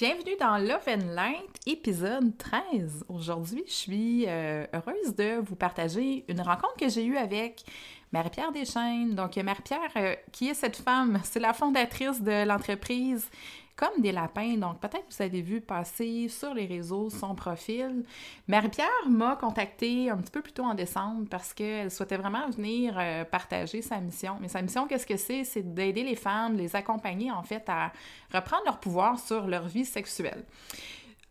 Bienvenue dans Love and Light, épisode 13. Aujourd'hui, je suis euh, heureuse de vous partager une rencontre que j'ai eue avec Marie-Pierre Deschaines. Donc, Marie-Pierre, euh, qui est cette femme? C'est la fondatrice de l'entreprise comme des lapins. Donc, peut-être que vous avez vu passer sur les réseaux son profil. Marie-Pierre m'a contacté un petit peu plus tôt en décembre parce qu'elle souhaitait vraiment venir euh, partager sa mission. Mais sa mission, qu'est-ce que c'est? C'est d'aider les femmes, les accompagner en fait à reprendre leur pouvoir sur leur vie sexuelle.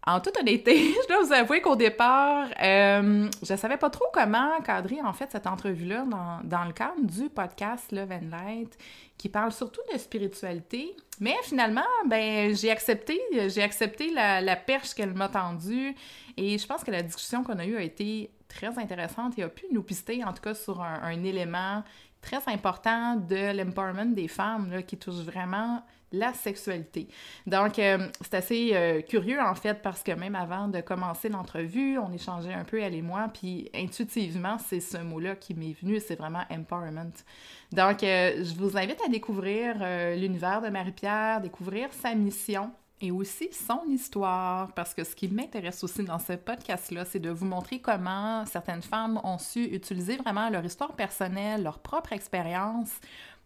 En toute honnêteté, je dois vous avouer qu'au départ, euh, je ne savais pas trop comment cadrer en fait cette entrevue-là dans, dans, le cadre du podcast Love and Light, qui parle surtout de spiritualité. Mais finalement, ben j'ai accepté, j'ai accepté la, la perche qu'elle m'a tendue, et je pense que la discussion qu'on a eue a été très intéressante et a pu nous pister en tout cas sur un, un élément très important de l'empowerment des femmes là, qui touche vraiment la sexualité. Donc, euh, c'est assez euh, curieux, en fait, parce que même avant de commencer l'entrevue, on échangeait un peu, elle et moi, puis intuitivement, c'est ce mot-là qui m'est venu, c'est vraiment empowerment. Donc, euh, je vous invite à découvrir l'univers de Marie-Pierre, découvrir sa mission et aussi son histoire, parce que ce qui m'intéresse aussi dans ce podcast-là, c'est de vous montrer comment certaines femmes ont su utiliser vraiment leur histoire personnelle, leur propre expérience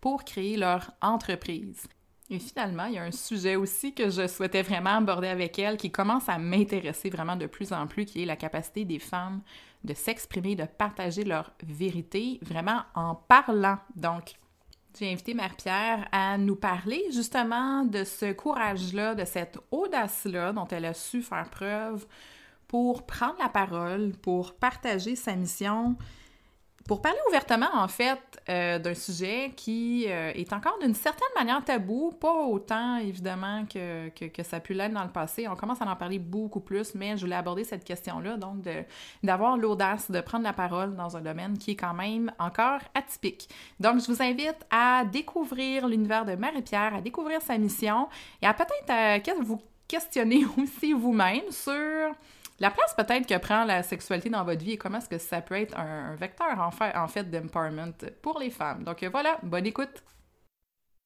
pour créer leur entreprise. Et finalement, il y a un sujet aussi que je souhaitais vraiment aborder avec elle qui commence à m'intéresser vraiment de plus en plus, qui est la capacité des femmes de s'exprimer, de partager leur vérité, vraiment en parlant. Donc, j'ai invité Marie-Pierre à nous parler justement de ce courage-là, de cette audace-là dont elle a su faire preuve pour prendre la parole, pour partager sa mission pour parler ouvertement, en fait, euh, d'un sujet qui euh, est encore d'une certaine manière tabou, pas autant, évidemment, que, que, ça a pu l'être dans le passé. On commence à en parler beaucoup plus, mais je voulais aborder cette question-là, donc d'avoir l'audace de prendre la parole dans un domaine qui est quand même encore atypique. Donc, je vous invite à découvrir l'univers de Marie-Pierre, à découvrir sa mission et à peut-être euh, vous questionner aussi vous-même sur la place peut-être que prend la sexualité dans votre vie et comment est-ce que ça peut être un, vecteur en fait, en fait d'empowerment pour les femmes. Donc voilà, bonne écoute.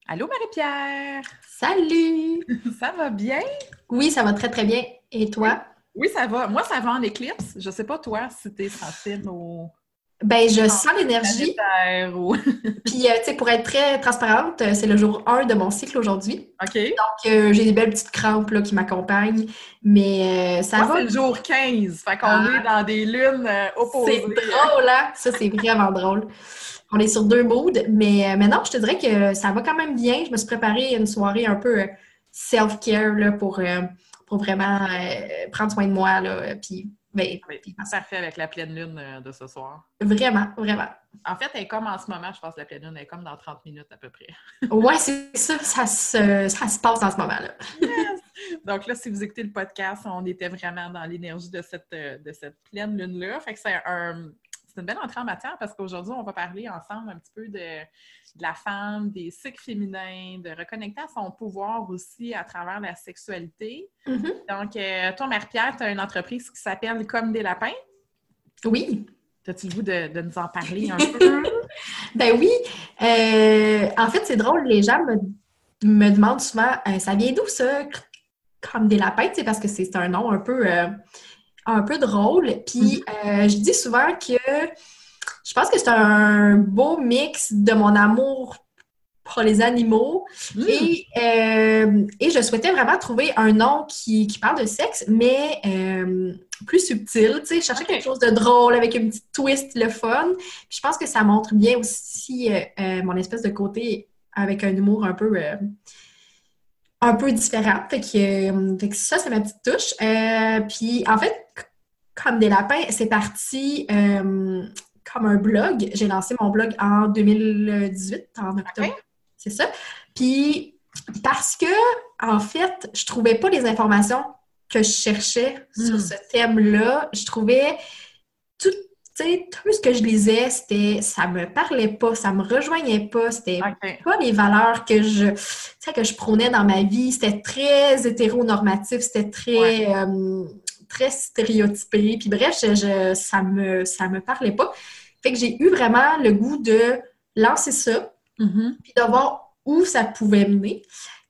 Allô Marie-Pierre! Salut! ça va bien? Oui, ça va très très bien. Et toi? Oui, ça va. Moi, ça va en éclipse. Je sais pas toi si tu es sensible au, ben, je sens l'énergie. Puis, euh, tu sais, pour être très transparente, euh, c'est le jour 1 de mon cycle aujourd'hui. OK. Donc, euh, j'ai des belles petites crampes là, qui m'accompagnent. Mais ça va. c'est le jour 15. Fait qu'on ah. est dans des lunes opposées. C'est drôle, hein? Ça, c'est vraiment drôle. On est sur deux moods. Mais maintenant, je te dirais que ça va quand même bien. Je me suis préparée une soirée un peu self-care pour, pour vraiment prendre soin de moi. Là, puis ben, parfait avec la pleine lune euh, de ce soir. Vraiment, vraiment. En fait, elle est comme en ce moment, je pense, la pleine lune, elle est comme dans 30 minutes à peu près. ouais, c'est ça, ça se, ça se passe en ce moment-là. Donc là, si vous écoutez le podcast, on était vraiment dans l'énergie de cette, euh, de cette pleine lune-là. Fait que c'est un, une belle entrée en matière parce qu'aujourd'hui, on va parler ensemble un petit peu de, la femme, des cycles féminins, de reconnecter à son pouvoir aussi à travers la sexualité. Mm-hmm. Donc, euh, toi, Marie-Pierre, tu as une entreprise qui s'appelle Comme des lapins. Oui. As-tu le goût de, nous en parler un peu? ben oui. Euh, en fait, c'est drôle, les gens me, demandent souvent euh, ça vient d'où ça? Comme des lapins, parce que c'est un nom un peu un peu drôle. Puis mm-hmm. euh, je dis souvent que je pense que c'est un beau mix de mon amour pour les animaux. Hmm. Et, euh, et je souhaitais vraiment trouver un nom qui, qui parle de sexe, mais euh, plus subtil. Tu sais, je cherchais Ok. quelque chose de drôle avec une petite twist, le fun. Puis je pense que ça montre bien aussi euh, mon espèce de côté avec un humour un peu. Un peu différent. Fait que, euh, fait que ça, c'est ma petite touche. Euh, puis, en fait, comme des lapins, c'est parti euh, comme un blog. J'ai lancé mon blog en 2018, en octobre. C'est ça. Puis, parce que, en fait, je trouvais pas les informations que je cherchais sur Hmm. ce thème-là. Je trouvais tout, tu sais, tout ce que je lisais, c'était, ça me parlait pas, ça me rejoignait pas, c'était pas les valeurs que je, que je prônais dans ma vie. C'était très hétéronormatif, c'était très, euh, très stéréotypé. Puis bref, je, je- ça me, ça me parlait pas. Fait que j'ai eu vraiment le goût de lancer ça, Mhm. puis de voir où ça pouvait mener.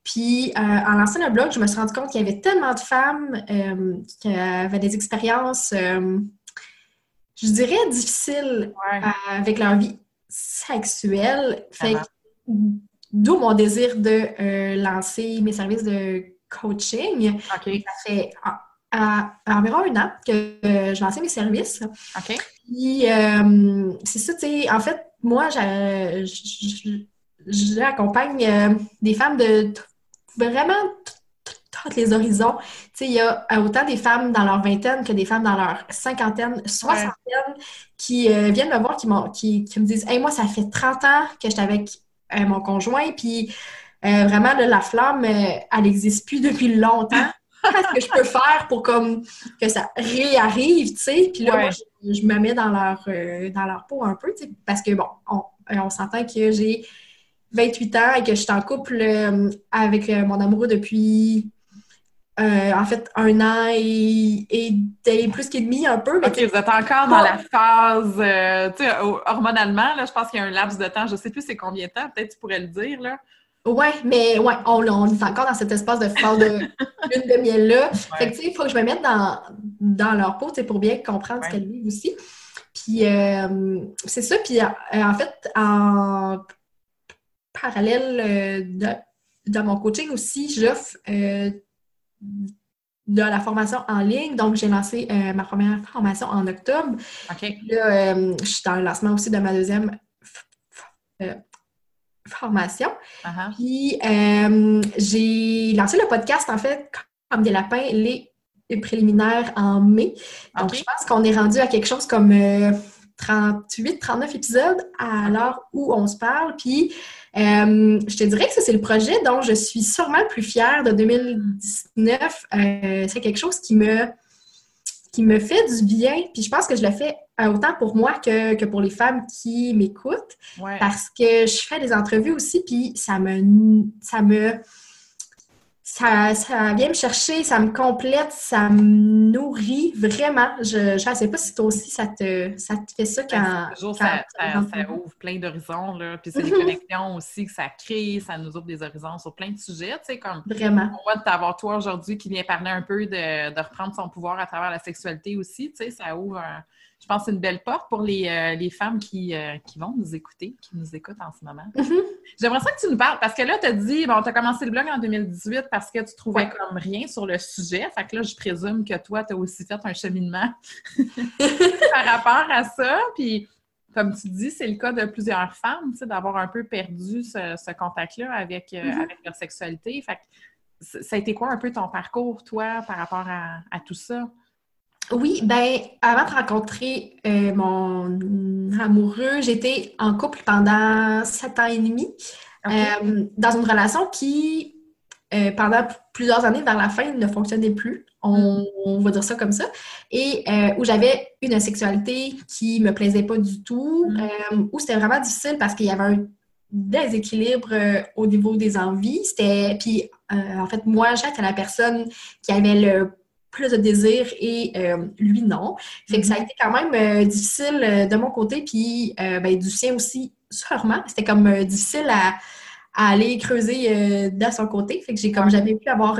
Puis, euh, en lançant le blog, je me suis rendu compte qu'il y avait tellement de femmes euh, qui avaient des expériences, je dirais, difficiles Ouais. euh, avec leur vie sexuelle. Fait que, d'où mon désir de euh, lancer mes services de coaching. Ça fait à, à- à environ un an que euh, je lançais mes services. OK. Puis, euh, c'est ça, tu sais, en fait, moi, j'accompagne des femmes de t- vraiment tous les horizons. Tu sais, il y a euh, autant des femmes dans leur vingtaine que des femmes dans leur cinquantaine, soixantaine, qui euh, viennent me voir, qui, m'ont- qui, qui me disent « Hey, moi, ça fait 30 ans que j'étais avec euh, mon conjoint, puis euh, vraiment, là, la flamme, elle n'existe plus depuis longtemps. Qu'est-ce que je peux faire pour comme que ça réarrive, tu sais? Puis là, Ouais. moi, je, je me mets dans leur, dans leur peau un peu, tu sais, parce que, bon, on, on s'entend que j'ai 28 ans et que je suis en couple euh, avec euh, mon amoureux depuis, euh, en fait, un an et, plus qu'et demi, un peu. Mais OK, vous êtes encore dans la phase, euh, tu sais, hormonalement, là, je pense qu'il y a un laps de temps, je sais plus c'est combien de temps, peut-être tu pourrais le dire, là. Ouais, mais ouais, on, on est encore dans cet espace de phase de lune de miel-là. Fait que, tu sais, il faut que je me mette dans, dans leur peau, tu pour bien comprendre Ouais. ce qu'elles vivent aussi. Puis, euh, c'est ça. Puis, euh, en fait, en parallèle de, de mon coaching aussi, j'offre de la formation en ligne. Donc, j'ai lancé euh, ma première formation en octobre. Là, euh, je suis dans le lancement aussi de ma deuxième euh, formation. Uh-huh. Puis, euh, j'ai lancé le podcast, en fait, comme des lapins, les préliminaires en mai. Donc, je pense qu'on est rendu à quelque chose comme euh, 38, 39 épisodes à l'heure où on se parle. Puis, euh, je te dirais que ça, c'est le projet dont je suis sûrement le plus fière de 2019. Euh, c'est quelque chose qui me, qui me fait du bien. Puis, je pense que je le fais euh, autant pour moi que, que pour les femmes qui m'écoutent Ouais. parce que je fais des entrevues aussi, puis ça me, ça me, ça, ça vient me chercher, ça me complète, ça me nourrit vraiment. Je ne sais pas si toi aussi ça te, ça te fait ça quand. Toujours, quand ça, ça- ouvre plein d'horizons, là. Puis c'est des Mhm. connexions aussi que ça crée, ça nous ouvre des horizons sur plein de sujets, tu sais, comme Vraiment. moi, de t'avoir toi aujourd'hui qui vient parler un peu de, de reprendre son pouvoir à travers la sexualité aussi, tu sais, ça ouvre, un- je pense, une belle porte pour les, euh, les femmes qui, euh, qui vont nous écouter, qui nous écoutent en ce moment. Mhm. J'aimerais ça que tu nous parles, parce que là, tu as dit, bon, tu as commencé le blog en 2018 parce que tu trouvais Ouais. comme rien sur le sujet. Fait que là, je présume que toi, tu as aussi fait un cheminement par rapport à ça. Puis, comme tu dis, c'est le cas de plusieurs femmes, tu sais, d'avoir un peu perdu ce, ce contact-là avec, euh, Mhm. avec leur sexualité. Fait que ça a été quoi un peu ton parcours, toi, par rapport à, à tout ça? Oui, ben, avant de rencontrer euh, mon amoureux, j'étais en couple pendant sept ans et demi, euh, dans une relation qui, euh, pendant plusieurs années, vers la fin, ne fonctionnait plus. On, on va dire ça comme ça. Et où j'avais une sexualité qui me plaisait pas du tout, Mm. où c'était vraiment difficile parce qu'il y avait un déséquilibre au niveau des envies. C'était, puis en fait, moi, j'étais la personne qui avait le plus de désir et euh, lui non. Fait que ça a été quand même euh, difficile euh, de mon côté, puis ben, du sien aussi, sûrement. C'était comme difficile à, à aller creuser de son côté. Fait que j'ai comme jamais pu avoir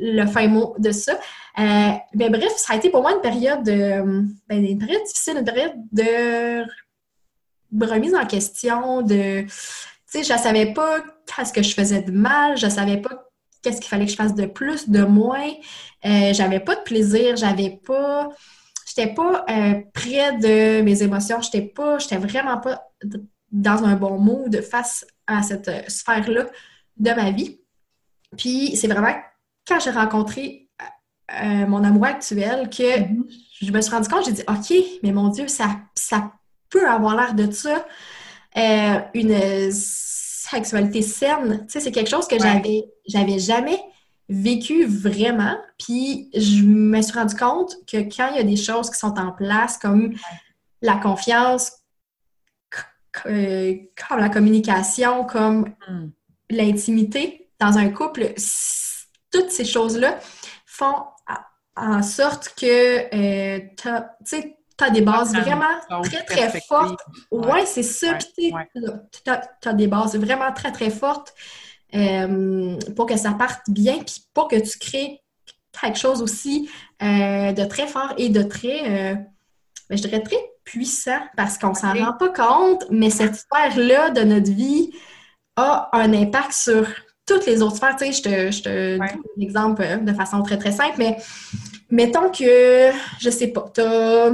le fin mot de ça. Euh, ben, bref, ça a été pour moi une période, ben, une période difficile, une période de remise en question, de sais, je savais pas qu'est-ce que je faisais de mal, je savais pas qu'est-ce qu'il fallait que je fasse de plus, de moins. Euh, j'avais pas de plaisir, j'avais pas... J'étais pas euh, près de mes émotions, j'étais pas... J'étais vraiment pas dans un bon mood face à cette euh, sphère-là de ma vie. Puis c'est vraiment quand j'ai rencontré mon amour actuel que mm-hmm. je me suis rendu compte, j'ai dit, OK, mais mon Dieu, ça, ça peut avoir l'air de ça. une sexualité saine, tu sais, c'est quelque chose que j'avais, j'avais jamais vécu vraiment. Puis je me suis rendu compte que quand il y a des choses qui sont en place, comme la confiance, euh, comme la communication, comme hmm. l'intimité dans un couple, toutes ces choses-là font en sorte que euh, tu sais, tu as des bases vraiment très, très fortes. Ouais, c'est ça. tu as, des bases vraiment très, très fortes euh, pour que ça parte bien, puis pour que tu crées quelque chose aussi euh, de très fort et de très, euh, ben, je dirais, très puissant, parce qu'on s'en rend pas compte, mais cette sphère-là de notre vie a un impact sur toutes les autres sphères. Tu sais, je te, je te donne un exemple de façon très, très simple, mais mettons que, je sais pas, tu as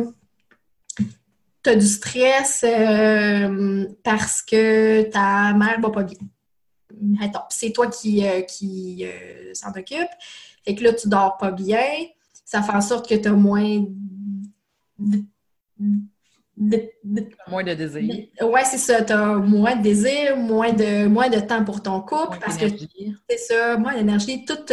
tu as du stress euh, parce que ta mère va pas bien. C'est toi qui, euh, qui euh, s'en occupe. Fait que là, tu dors pas bien. Ça fait en sorte que tu as moins moins de désir. Ouais, c'est ça. Tu as moins de désir, moins de, moins de temps pour ton couple. parce que c'est ça, moins d'énergie. Tout,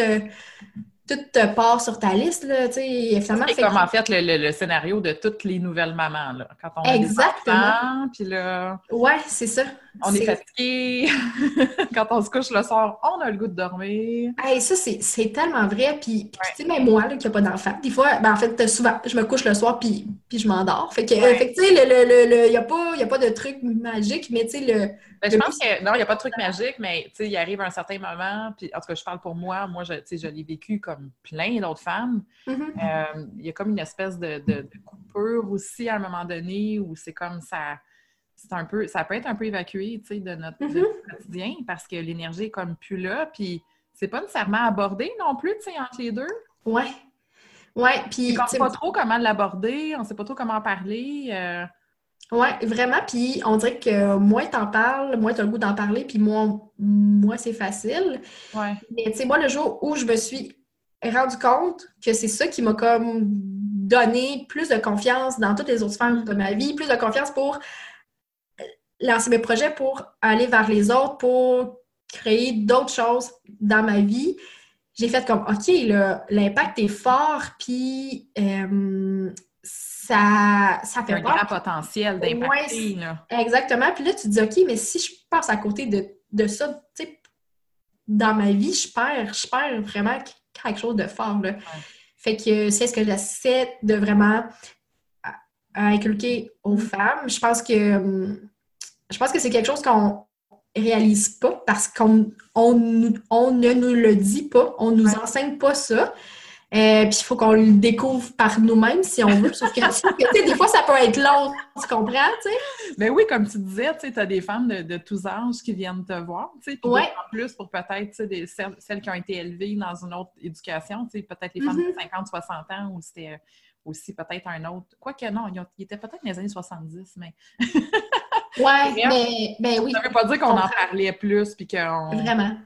tout te part sur ta liste, là, tu sais, C'est comme, en fait, le, scénario de toutes les nouvelles mamans, là. Quand on Exactement. puis là... Ouais, c'est ça. On est, fatigué. Quand on se couche le soir, on a le goût de dormir. Hey, ça, c'est tellement vrai. Puis, tu sais, même moi, là, qui n'a pas d'enfant, des fois, ben, en fait, souvent, je me couche le soir, puis, puis je m'endors. Fait que, fait tu sais, il n'y a, pas, a pas de truc magique, mais tu sais, le ben, je pense que non, il n'y a pas de truc magique, mais il arrive un certain moment, puis en tout cas, je parle pour moi, moi, je, je l'ai vécu comme plein d'autres femmes. Mm-hmm. Euh, il y a comme une espèce de, de, coupure aussi à un moment donné où c'est comme ça. C'est un peu, ça peut être un peu évacué de notre, mm-hmm. quotidien parce que l'énergie est comme plus là, puis c'est pas nécessairement abordé non plus, tu sais, entre les deux. Ouais. Ouais, puis. On ne sait pas trop comment l'aborder, on ne sait pas trop comment en parler. Euh, oui, vraiment. Puis on dirait que moins t'en parles, moins t'as le goût d'en parler, puis moins, moi c'est facile. Ouais. Mais tu sais, moi, le jour où je me suis rendu compte que c'est ça qui m'a comme donné plus de confiance dans toutes les autres sphères de ma vie, plus de confiance pour lancer mes projets, pour aller vers les autres, pour créer d'autres choses dans ma vie. J'ai fait comme, OK, l'impact est fort, puis euh, ça, ça fait un grand potentiel d'impacter. exactement. Puis là, tu te dis, OK, mais si je passe à côté de, de ça, tu sais, dans ma vie, je perds, je perds vraiment quelque chose de fort. Là. Fait que c'est ce que j'essaie de vraiment inculquer aux mm-hmm. femmes. Je pense que je pense que c'est quelque chose qu'on réalise pas parce qu'on on, on, ne nous le dit pas, on nous enseigne pas ça. Euh, puis il faut qu'on le découvre par nous-mêmes si on veut. Sauf que, des fois, ça peut être long, tu comprends, tu sais? Mais oui, comme tu disais, tu as des femmes de, tous âges qui viennent te voir, tu sais. En plus, pour peut-être celles, celles, qui ont été élevées dans une autre éducation, tu sais, peut-être les femmes de 50, mm-hmm. 60 ans, ou c'était aussi peut-être un autre. Quoique non, ils, étaient peut-être dans les années 70, mais. ouais, mais, ben oui. Ça ne veut pas dire qu'on en parlait plus, puis qu'on. Vraiment.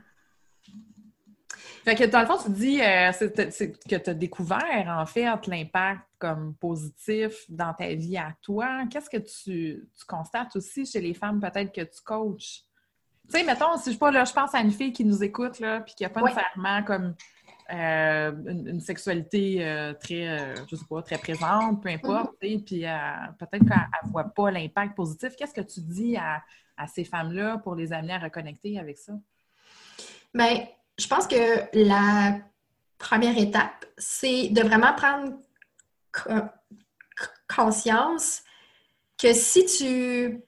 Fait que dans le fond, tu dis euh, que tu as découvert en fait l'impact comme positif dans ta vie à toi. Qu'est-ce que tu, constates aussi chez les femmes peut-être que tu coaches? Tu sais, mettons, si je, pas, là, je pense à une fille qui nous écoute, là, puis qui n'a pas nécessairement comme euh, une, sexualité euh, très, je sais pas, très présente, peu importe, mm-hmm. puis peut-être qu'elle ne voit pas l'impact positif. Qu'est-ce que tu dis à, à ces femmes-là pour les amener à reconnecter avec ça? Bien, je pense que la première étape, c'est de vraiment prendre conscience que si tu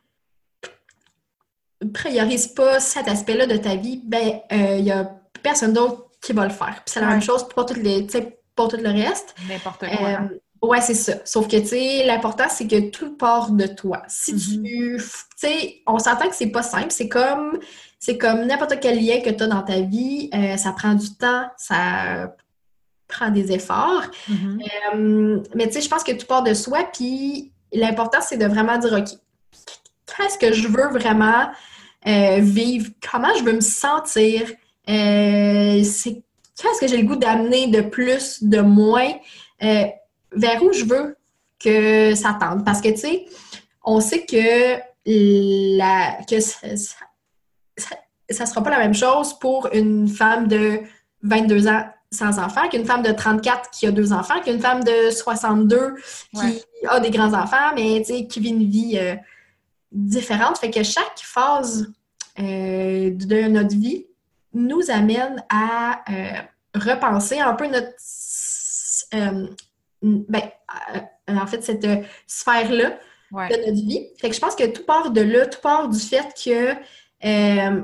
priorises pas cet aspect-là de ta vie, ben il euh, y a personne d'autre qui va le faire. Puis c'est la même chose pour, toutes les, pour tout le reste. N'importe quoi. Euh, Ouais, c'est ça. Sauf que, tu sais, l'important, c'est que tout part de toi. Si Mhm. tu... Tu sais, on s'entend que c'est pas simple. C'est comme... C'est comme n'importe quel lien que tu as dans ta vie. euh, ça prend du temps, ça prend des efforts. Mhm. Euh, mais tu sais, je pense que tout part de soi. Puis l'important, c'est de vraiment dire, OK, qu'est-ce que je veux vraiment euh, vivre? Comment je veux me sentir? Euh, c'est qu'est-ce que j'ai le goût d'amener de plus, de moins? Euh, vers où je veux que ça tende? Parce que, tu sais, on sait que la que ça, ça, ça sera pas la même chose pour une femme de 22 ans sans enfant qu'une femme de 34 qui a deux enfants, qu'une femme de 62 qui Ouais. a des grands-enfants, mais tu sais, qui vit une vie euh, différente. Fait que chaque phase euh, de notre vie nous amène à euh, repenser un peu notre... euh, ben, euh, en fait, cette sphère-là Ouais. de notre vie. Fait que je pense que tout part de là, tout part du fait que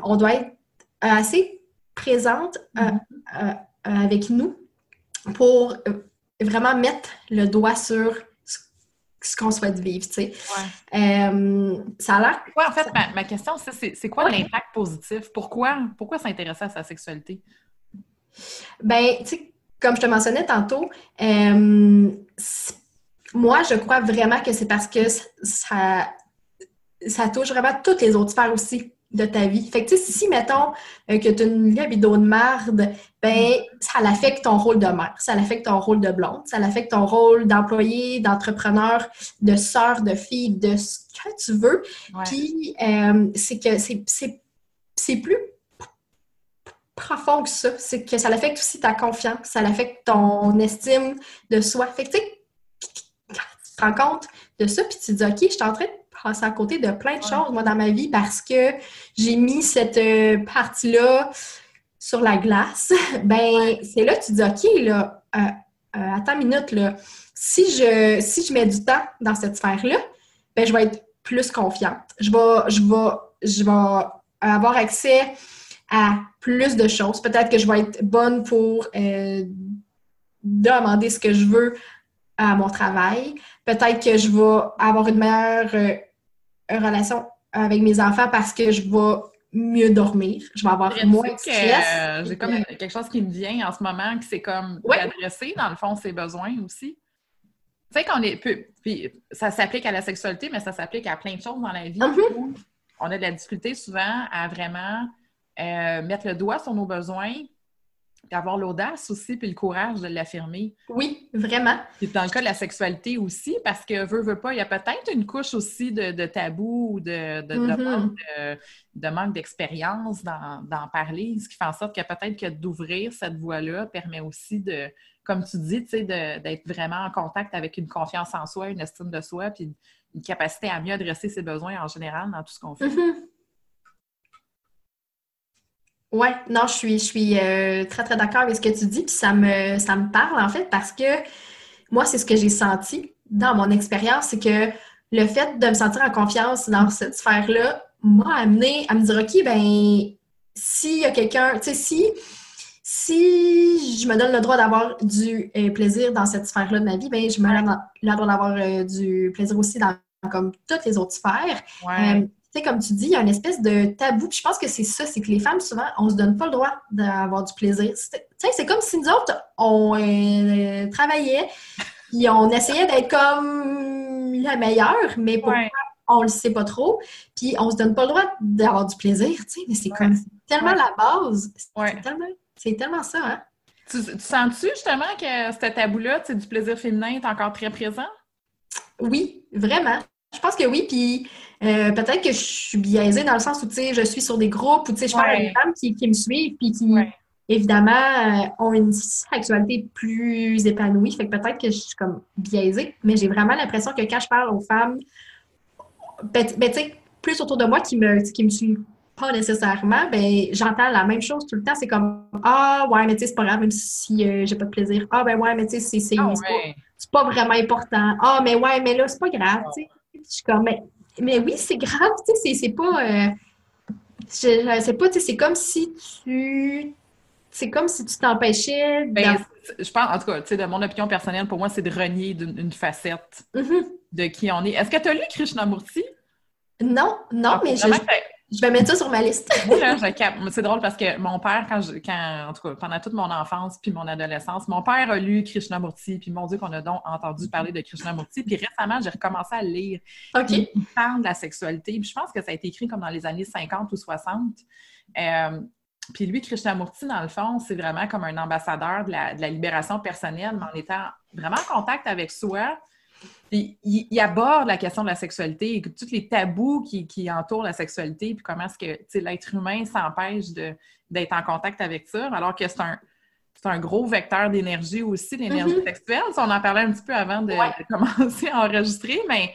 on doit être assez présente euh, avec nous pour vraiment mettre le doigt sur ce- qu'on souhaite vivre, tu sais. Ouais. Euh, ça a l'air... Ouais, en fait, ma, ma question, c'est- c'est quoi Ouais. l'impact positif? Pourquoi, pourquoi s'intéresser à sa sexualité? Ben, tu sais, comme je te mentionnais tantôt, euh, moi, je crois vraiment que c'est parce que ça, ça touche vraiment toutes les autres sphères aussi de ta vie. Fait que, si, mettons, euh, que tu as une libido de marde, ben, ça l'affecte ton rôle de mère, ça l'affecte ton rôle de blonde, ça l'affecte ton rôle d'employé, d'entrepreneur, de sœur, de fille, de ce que tu veux. Ouais. Puis, euh, c'est que c'est- plus profond que ça. C'est que ça affecte aussi ta confiance, ça affecte ton estime de soi. Fait que, tu sais, quand tu te rends compte de ça, puis tu te dis, OK, je suis en train de passer à côté de plein de choses, moi, dans ma vie, parce que j'ai mis cette euh, partie-là sur la glace. Ben, c'est là que tu te dis, OK, là, euh, euh, attends une minute, là. Si je, si je mets du temps dans cette sphère-là, ben, je vais être plus confiante. Je vais, je vais, je vais avoir accès à plus de choses. Peut-être que je vais être bonne pour euh, demander ce que je veux à mon travail. Peut-être que je vais avoir une meilleure relation avec mes enfants parce que je vais mieux dormir. Je vais avoir Je moins de stress. euh, J'ai comme quelque chose qui me vient en ce moment, qui c'est comme Ouais. d'adresser, dans le fond, ses besoins aussi? Tu sais qu'on est. Puis, ça s'applique à la sexualité, mais ça s'applique à plein de choses dans la vie. Mhm. On a de la difficulté souvent à vraiment euh, mettre le doigt sur nos besoins, puis avoir l'audace aussi, puis le courage de l'affirmer. Oui, vraiment. Puis dans le cas de la sexualité aussi, parce que veut, veut pas, il y a peut-être une couche aussi de, de tabou ou de, de, Mhm. manque de- de manque d'expérience dans- d'en parler, ce qui fait en sorte que peut-être que d'ouvrir cette voie-là permet aussi de, comme tu dis, tu sais, de- d'être vraiment en contact avec une confiance en soi, une estime de soi, puis une capacité à mieux adresser ses besoins en général dans tout ce qu'on fait. Mhm. Ouais, non, je suis, je suis euh, très, très d'accord avec ce que tu dis, puis ça me, ça me parle en fait parce que moi, c'est ce que j'ai senti dans mon expérience, c'est que le fait de me sentir en confiance dans cette sphère-là m'a amené à me dire, OK, ben, s'il y a quelqu'un, tu sais, si, si je me donne le droit d'avoir du euh, plaisir dans cette sphère-là de ma vie, ben, je me donne le droit d'avoir euh, du plaisir aussi dans comme toutes les autres sphères. Ouais. Tu sais, comme tu dis, il y a une espèce de tabou. Puis je pense que c'est ça, c'est que les femmes, souvent, on se donne pas le droit d'avoir du plaisir. C'est- Tu sais, c'est comme si nous autres, on euh, travaillait, puis on essayait d'être comme la meilleure, mais pourquoi Ouais. on le sait pas trop. Puis on se donne pas le droit d'avoir du plaisir, tu sais, mais c'est Ouais. comme tellement Ouais. la base. C'est tellement, ça, hein? Tu, tu sens-tu justement que ce tabou-là, tu sais, du plaisir féminin est encore très présent? Oui, vraiment. Je pense que oui, puis euh, peut-être que je suis biaisée dans le sens où, tu sais, je suis sur des groupes où, tu sais, je parle à des femmes qui, qui me suivent, puis qui, Ouais. évidemment, euh, ont une sexualité plus épanouie. Fait que peut-être que je suis comme biaisée, mais j'ai vraiment l'impression que quand je parle aux femmes, ben, ben, tu sais, plus autour de moi qui me, qui me suivent pas nécessairement, ben, j'entends la même chose tout le temps. C'est comme, ah, ouais, mais tu sais, c'est pas grave, même si euh, j'ai pas de plaisir. Ah, ben, ouais, mais tu sais, c'est c'est- Ah c'est pas- pas vraiment important. Ah, mais ouais, mais là, c'est pas grave, tu sais. Je suis comme, mais, mais oui, c'est grave, tu sais, c'est- pas... euh, je, je sais pas, tu sais, c'est comme si tu c'est comme si tu t'empêchais. Ben, je pense, en tout cas, tu sais, de mon opinion personnelle, pour moi, c'est de renier une facette mm-hmm. de qui on est. Est-ce que tu as lu Krishnamurti? Non, non, ah, mais je, je vais mettre ça sur ma liste. C'est drôle parce que mon père, quand, quand, en tout cas, pendant toute mon enfance puis mon adolescence, mon père a lu Krishnamurti, puis mon Dieu qu'on a donc entendu parler de Krishnamurti. Puis récemment, j'ai recommencé à le lire. OK. Il parle de la sexualité. Puis je pense que ça a été écrit comme dans les années 50 ou 60. Euh, puis lui, Krishnamurti, dans le fond, c'est vraiment comme un ambassadeur de la, de la libération personnelle, mais en étant vraiment en contact avec soi, il, aborde la question de la sexualité et tous les tabous qui, entourent la sexualité, puis comment est-ce que l'être humain s'empêche d'être en contact avec ça, alors que c'est un, un gros vecteur d'énergie aussi, l'énergie mm-hmm. sexuelle. on en parlait un petit peu avant de, commencer à enregistrer, mais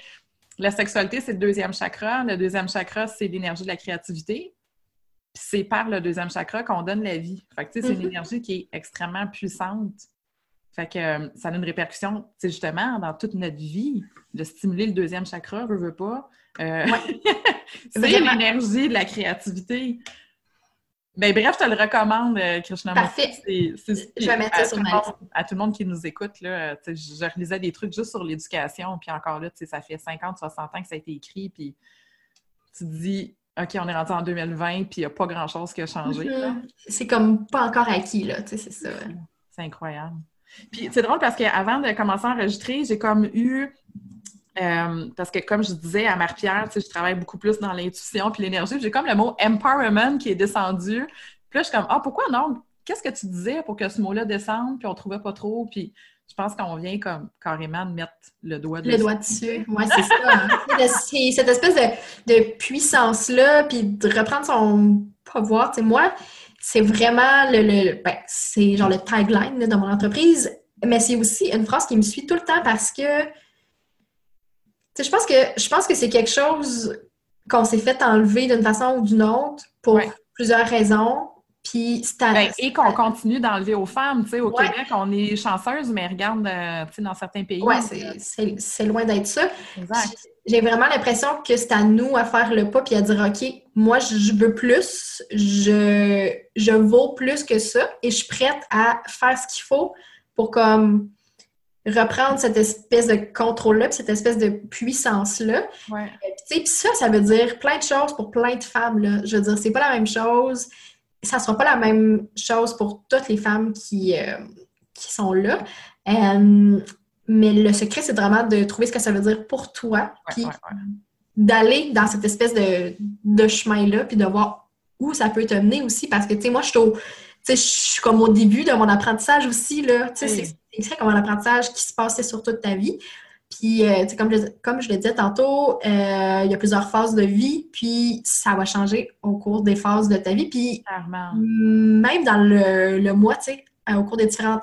la sexualité, c'est le deuxième chakra. Le deuxième chakra, c'est l'énergie de la créativité. c'est par le deuxième chakra qu'on donne la vie. Fait c'est une mm-hmm. énergie qui est extrêmement puissante. Fait que euh, ça a une répercussion, c'est justement, dans toute notre vie, de stimuler le deuxième chakra, veut, veut pas. Euh, c'est l'énergie de la créativité. Ben, bref, je te le recommande, euh, Krishna. Parfait. je vais mettre ça sur ma liste. À tout le monde qui nous écoute, là, je relisais des trucs juste sur l'éducation, puis encore là, ça fait 50, 60 ans que ça a été écrit, puis tu te dis, OK, on est rentré en 2020, puis il n'y a pas grand-chose qui a changé. Mm-hmm. C'est comme pas encore acquis, là, tu sais, c'est ça. C'est incroyable. Puis c'est drôle parce qu'avant de commencer à enregistrer, j'ai comme eu. Euh, parce que comme je disais à Marie-Pierre, je travaille beaucoup plus dans l'intuition puis l'énergie. J'ai comme le mot empowerment qui est descendu. Puis là, je suis comme Ah, pourquoi non? Qu'est-ce que tu disais pour que ce mot-là descende? Puis on trouvait pas trop. Puis je pense qu'on vient comme carrément de mettre le doigt dessus. Le doigt dessus, oui, c'est ça. Hein. c'est cette espèce de, de puissance-là, puis de reprendre son pouvoir. Tu sais, moi, c'est vraiment le, ben, c'est genre le tagline de mon entreprise, mais c'est aussi une phrase qui me suit tout le temps parce que je pense que je pense que c'est quelque chose qu'on s'est fait enlever d'une façon ou d'une autre pour plusieurs raisons. Puis ben, et qu'on continue d'enlever aux femmes. Tu sais, au Québec, on est chanceuse, mais regarde, euh, tu sais, dans certains pays. Oui, c'est loin d'être ça. J'ai vraiment l'impression que c'est à nous à faire le pas puis à dire OK, moi, je veux plus, je, je vaux plus que ça et je suis prête à faire ce qu'il faut pour comme reprendre cette espèce de contrôle-là, cette espèce de puissance-là. Ouais. Puis ça, ça veut dire plein de choses pour plein de femmes. Là. Je veux dire, c'est pas la même chose ça ne sera pas la même chose pour toutes les femmes qui, euh, qui sont là. Euh, mais le secret, c'est vraiment de trouver ce que ça veut dire pour toi, puis d'aller dans cette espèce de, de chemin-là, puis de voir où ça peut te mener aussi. Parce que, tu sais, moi, je suis comme au début de mon apprentissage aussi, là. Tu sais, c'est comme un apprentissage qui se passait sur toute ta vie. Puis, euh, comme, je, comme je le disais tantôt, euh, il y a plusieurs phases de vie, puis ça va changer au cours des phases de ta vie. Puis, même dans le, le mois, tu sais, euh, au cours des différentes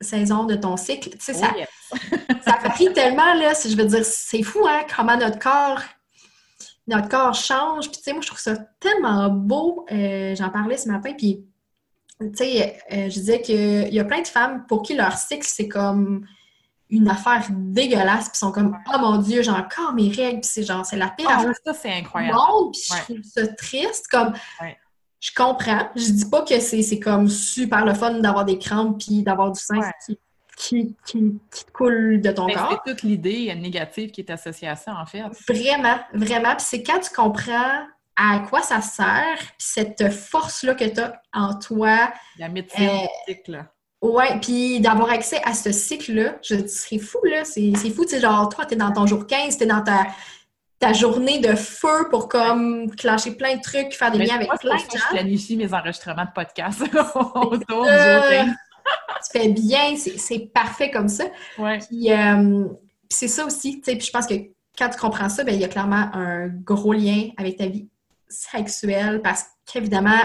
saisons de ton cycle, tu sais, ça, oh, ça varie tellement, là, je veux dire, c'est fou, hein, comment notre corps, notre corps change. Puis, tu sais, moi, je trouve ça tellement beau. J'en parlais ce matin, puis, tu sais, je disais qu'il y a plein de femmes pour qui leur cycle, c'est comme une affaire dégueulasse, puis sont comme Oh mon Dieu, j'ai encore mes règles, puis c'est genre, c'est la pire oh, affaire. Ça, c'est incroyable. puis je trouve ça triste. Comme, je comprends. Je dis pas que c'est comme super le fun d'avoir des crampes, puis d'avoir du sang qui, qui, qui, te coule de ton Mais corps. C'est toute l'idée négative qui est associée à ça, en fait. Vraiment, vraiment. Puis c'est quand tu comprends à quoi ça sert, puis cette force-là que tu as en toi. La médecine euh, là. Ouais, puis d'avoir accès à ce cycle-là, je c'est fou, là. C'est fou, tu sais, genre, toi, t'es dans ton jour 15, t'es dans ta, ta journée de feu pour comme clencher plein de trucs, faire des liens avec plein de gens. Je planifie mes enregistrements de podcast autour du jour 15. tu fais bien, c'est parfait comme ça. Ouais. Puis, euh, c'est ça aussi, tu sais, puis je pense que quand tu comprends ça, ben il y a clairement un gros lien avec ta vie sexuelle parce qu'évidemment,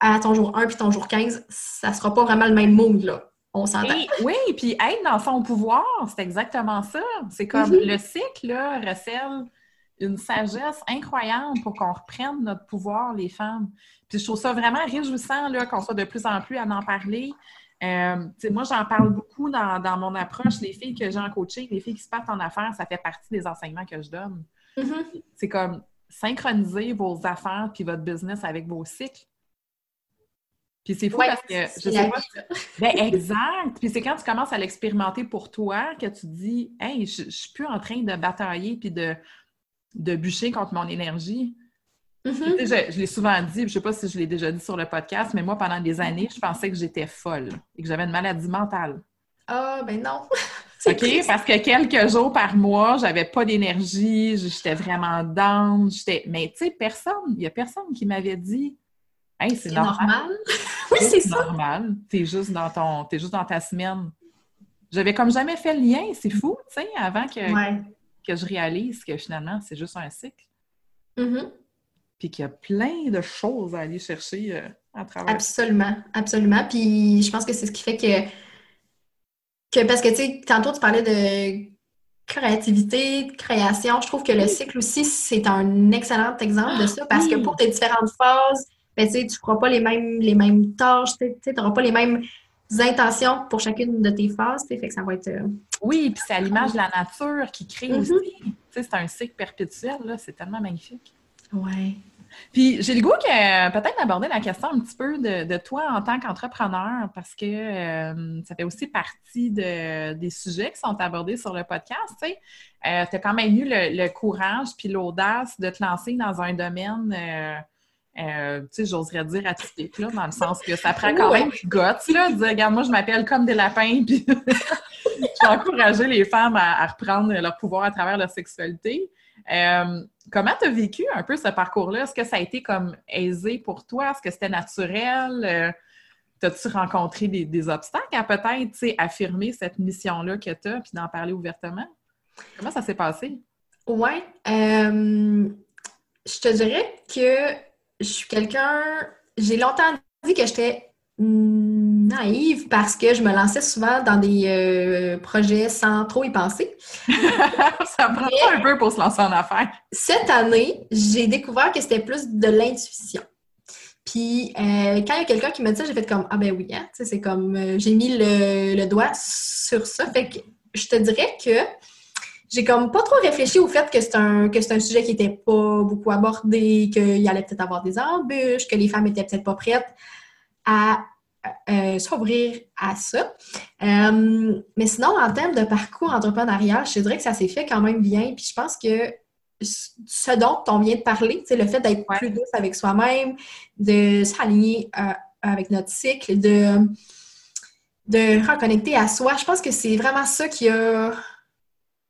à ton jour 1 puis ton jour 15, ça sera pas vraiment le même monde, là. On s'entend. Oui, puis être dans son pouvoir, c'est exactement ça. C'est comme mm-hmm. le cycle, là, recèle une sagesse incroyable pour qu'on reprenne notre pouvoir, les femmes. Puis je trouve ça vraiment réjouissant, là, qu'on soit de plus en plus à en parler. Euh, moi, j'en parle beaucoup dans, mon approche. Les filles que j'ai en coaching, les filles qui se partent en affaires, ça fait partie des enseignements que je donne. Mm-hmm. C'est comme synchroniser vos affaires puis votre business avec vos cycles Puis c'est fou parce que je sais pas. Ben, exact. Puis c'est quand tu commences à l'expérimenter pour toi que tu dis Hey, je, je suis plus en train de batailler puis de, de bûcher contre mon énergie. Mm-hmm. Je, l'ai souvent dit, je ne sais pas si je l'ai déjà dit sur le podcast, mais moi, pendant des années, je pensais que j'étais folle et que j'avais une maladie mentale. Ah, ben non! OK? Parce que quelques jours par mois, j'avais pas d'énergie, j'étais vraiment down. Mais tu sais, personne, il n'y a personne qui m'avait dit Hey, c'est normal. C'est normal. T'es juste dans ton. Es juste dans ta semaine. J'avais comme jamais fait le lien, c'est fou, tu sais, avant que, que je réalise que finalement, c'est juste un cycle. Mm-hmm puis qu'il y a plein de choses à aller chercher euh, à travers. Absolument, absolument. Puis je pense que c'est ce qui fait que, que parce que, tu sais, tantôt tu parlais de créativité, de création. Je trouve que le cycle aussi, c'est un excellent exemple de ça parce que pour tes différentes phases, ben, tu ne feras pas les mêmes, les mêmes tâches, tu n'auras pas les mêmes intentions pour chacune de tes phases. Fait que ça va être. Euh, oui, puis c'est à l'image de la nature qui crée mm-hmm. aussi. C'est un cycle perpétuel, c'est tellement magnifique. Oui. Puis j'ai le goût que peut-être d'aborder la question un petit peu de, toi en tant qu'entrepreneur, parce que euh, ça fait aussi partie des sujets qui sont abordés sur le podcast. Tu euh, as quand même eu le, courage puis l'audace de te lancer dans un domaine. Euh, tu sais, j'oserais dire atypique, là, dans le sens que ça prend quand même du là, de dire, regarde, moi, je m'appelle comme des lapins, puis je vais encourager les femmes à, reprendre leur pouvoir à travers leur sexualité. Comment tu as vécu un peu ce parcours-là? Est-ce que ça a été comme aisé pour toi? Est-ce que c'était naturel? Euh, T'as-tu rencontré des, obstacles à peut-être affirmer cette mission-là que tu as puis d'en parler ouvertement? Comment ça s'est passé? Oui. Euh, je te dirais que je suis quelqu'un. J'ai longtemps dit que j'étais naïve parce que je me lançais souvent dans des euh, projets sans trop y penser. ça prend un peu pour se lancer en affaires. Cette année, j'ai découvert que c'était plus de l'intuition. Puis euh, quand il y a quelqu'un qui me dit ça, j'ai fait comme Ah ben oui, hein? c'est comme euh, j'ai mis le, doigt sur ça. Fait que je te dirais que j'ai comme pas trop réfléchi au fait que c'est un, que c'est un sujet qui était pas beaucoup abordé, qu'il allait peut-être avoir des embûches, que les femmes étaient peut-être pas prêtes à euh, s'ouvrir à ça. Euh, mais sinon, en termes de parcours entrepreneurial, je dirais que ça s'est fait quand même bien. Puis je pense que ce dont on vient de parler, c'est le fait d'être plus douce avec soi-même, de s'aligner euh, avec notre cycle, de, de reconnecter à soi. Je pense que c'est vraiment ça qui a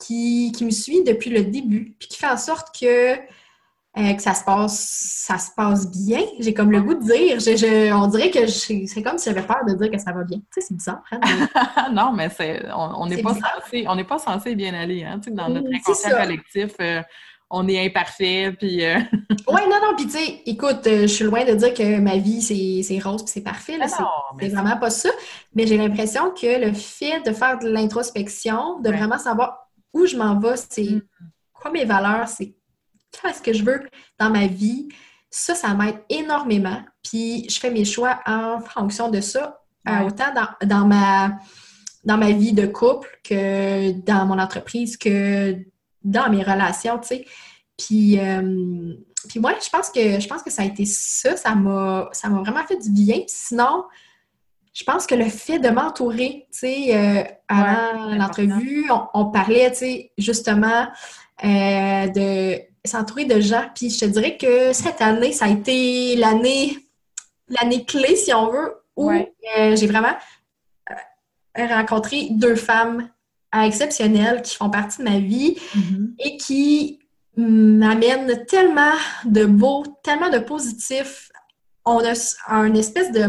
qui, qui, me suit depuis le début, puis qui fait en sorte que euh, que ça se passe ça se passe bien. J'ai comme le goût de dire, je, on dirait que c'est comme si j'avais peur de dire que ça va bien. Tu sais, c'est bizarre. Hein, non, mais c'est on n'est pas censé on pas censé bien aller. Hein? Tu sais, dans notre inconscient collectif, euh, on est imparfait. Puis. Euh, oui, non, non. Puis tu sais, écoute, je suis loin de dire que ma vie c'est rose puis c'est parfait. Ah c'est vraiment pas ça. Mais j'ai l'impression que le fait de faire de l'introspection, de vraiment savoir où je m'en vais, c'est mm. quoi mes valeurs, c'est qu'est-ce que je veux dans ma vie. Ça, ça m'aide énormément. Puis je fais mes choix en fonction de ça, euh, autant dans, ma, dans ma vie de couple que dans mon entreprise, que dans mes relations, tu sais. Puis, euh, puis moi, je pense que je pense que ça a été ça. Ça m'a ça m'a vraiment fait du bien. sinon, je pense que le fait de m'entourer, tu sais, euh, avant l'entrevue, on, parlait, tu sais, justement de s'entourer de gens. Puis je te dirais que cette année, ça a été l'année l'année clé, si on veut, où euh, j'ai vraiment euh, rencontré deux femmes exceptionnelles qui font partie de ma vie mm-hmm. et qui m'amènent tellement de beau, tellement de positif. On a un espèce de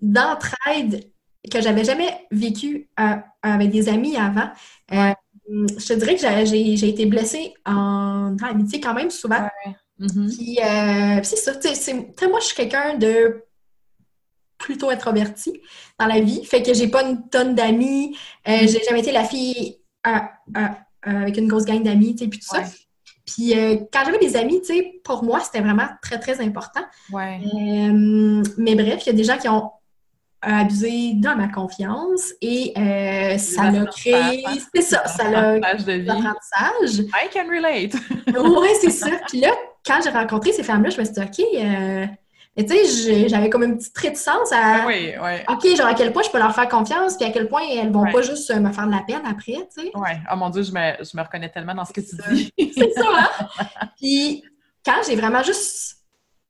d'entraide que j'avais jamais vécu euh, avec des amis avant. Hum, je te dirais que j'ai été blessée en, amitié quand même souvent. Mm-hmm. Euh, puis, c'est ça, tu sais, moi, je suis quelqu'un de plutôt introverti dans la vie. Fait que j'ai pas une tonne d'amis. Euh, mm-hmm. j'ai jamais été la fille avec une grosse gang d'amis, tu sais, puis tout ça. Puis euh, quand j'avais des amis, tu sais, pour moi, c'était vraiment très, très important. mais bref, il y a des gens qui ont abusé dans ma confiance et euh, ça l'a créé. C'est ça, ça l'a. l'apprentissage. I can relate. oui, c'est ça. Puis là, quand j'ai rencontré ces femmes-là, je me suis dit, OK, euh, Mais tu sais, j'avais comme une petite réticence à. Oui, oui. OK, genre à quel point je peux leur faire confiance, puis à quel point elles vont pas juste me faire de la peine après, tu sais. Oui. Oh mon Dieu, je me, je me reconnais tellement dans ce que tu dis. C'est ça, hein? Puis quand j'ai vraiment juste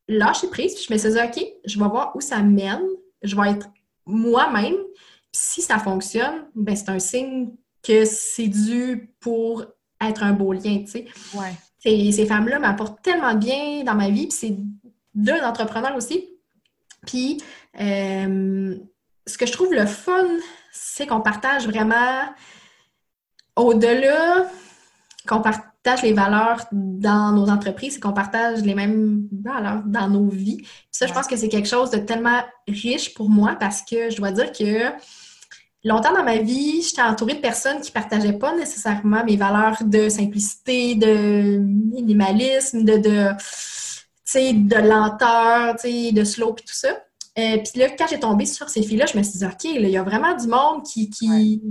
lâché prise, puis je me suis dit, OK, je vais voir où ça mène, je vais être moi-même, si ça fonctionne, ben c'est un signe que c'est dû pour être un beau lien, tu sais. Ouais. Ces, ces femmes-là m'apportent tellement bien dans ma vie, puis c'est deux entrepreneurs aussi. Puis, euh, ce que je trouve le fun, c'est qu'on partage vraiment au-delà, qu'on partage les valeurs dans nos entreprises, c'est qu'on partage les mêmes valeurs dans nos vies. Puis ça, je pense que c'est quelque chose de tellement riche pour moi parce que je dois dire que longtemps dans ma vie, j'étais entourée de personnes qui ne partageaient pas nécessairement mes valeurs de simplicité, de minimalisme, de, de de lenteur, de slow et tout ça. Euh, puis là, quand j'ai tombé sur ces filles-là, je me suis dit, OK, il y a vraiment du monde qui, qui,